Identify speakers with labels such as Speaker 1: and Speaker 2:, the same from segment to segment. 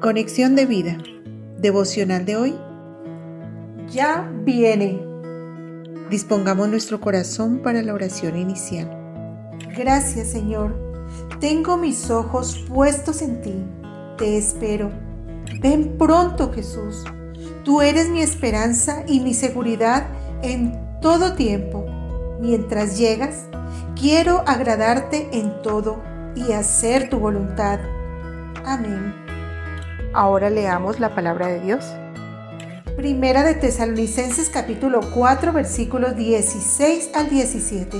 Speaker 1: Conexión de vida. Devocional de hoy.
Speaker 2: Ya viene.
Speaker 1: Dispongamos nuestro corazón para la oración inicial.
Speaker 2: Gracias Señor. Tengo mis ojos puestos en ti. Te espero. Ven pronto Jesús. Tú eres mi esperanza y mi seguridad en todo tiempo. Mientras llegas, quiero agradarte en todo y hacer tu voluntad. Amén.
Speaker 1: Ahora leamos la palabra de Dios.
Speaker 2: Primera de Tesalonicenses capítulo 4 versículos 16 al 17.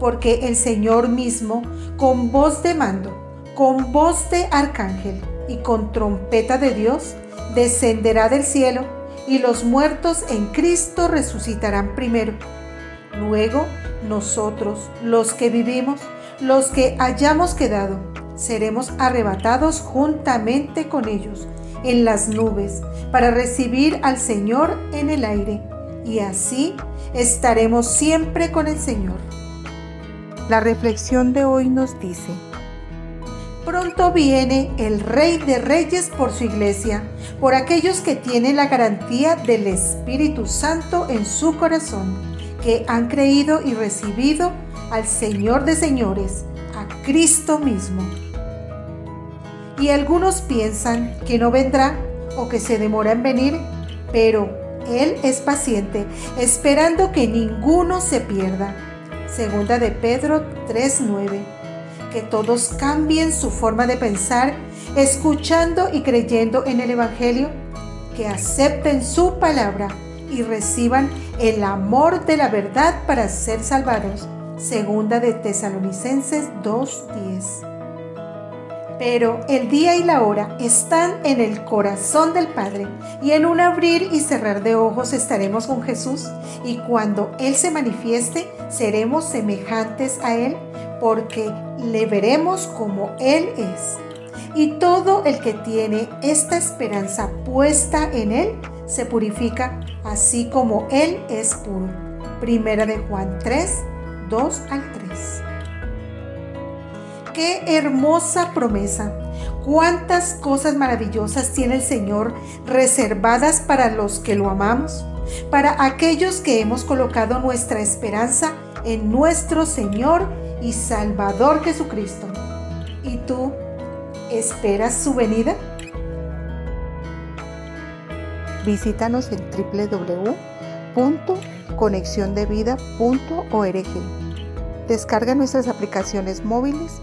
Speaker 2: Porque el Señor mismo, con voz de mando, con voz de arcángel y con trompeta de Dios, descenderá del cielo y los muertos en Cristo resucitarán primero. Luego nosotros, los que vivimos, los que hayamos quedado, seremos arrebatados juntamente con ellos en las nubes para recibir al Señor en el aire, y así estaremos siempre con el Señor.
Speaker 1: La reflexión de hoy nos dice,
Speaker 2: Pronto viene el Rey de Reyes por su iglesia, por aquellos que tienen la garantía del Espíritu Santo en su corazón, que han creído y recibido al Señor de señores, a Cristo mismo y algunos piensan que no vendrá o que se demora en venir, pero Él es paciente, esperando que ninguno se pierda. Segunda de Pedro 3:9. Que todos cambien su forma de pensar, escuchando y creyendo en el Evangelio, que acepten su palabra y reciban el amor de la verdad para ser salvados. Segunda de Tesalonicenses 2:10 pero el día y la hora están en el corazón del Padre y en un abrir y cerrar de ojos estaremos con Jesús y cuando Él se manifieste seremos semejantes a Él porque le veremos como Él es. Y todo el que tiene esta esperanza puesta en Él se purifica así como Él es puro. Primera de Juan 3, 2 al 3 qué hermosa promesa. Cuántas cosas maravillosas tiene el Señor reservadas para los que lo amamos, para aquellos que hemos colocado nuestra esperanza en nuestro Señor y Salvador Jesucristo. ¿Y tú esperas su venida?
Speaker 1: Visítanos en www.conexiondevida.org. Descarga nuestras aplicaciones móviles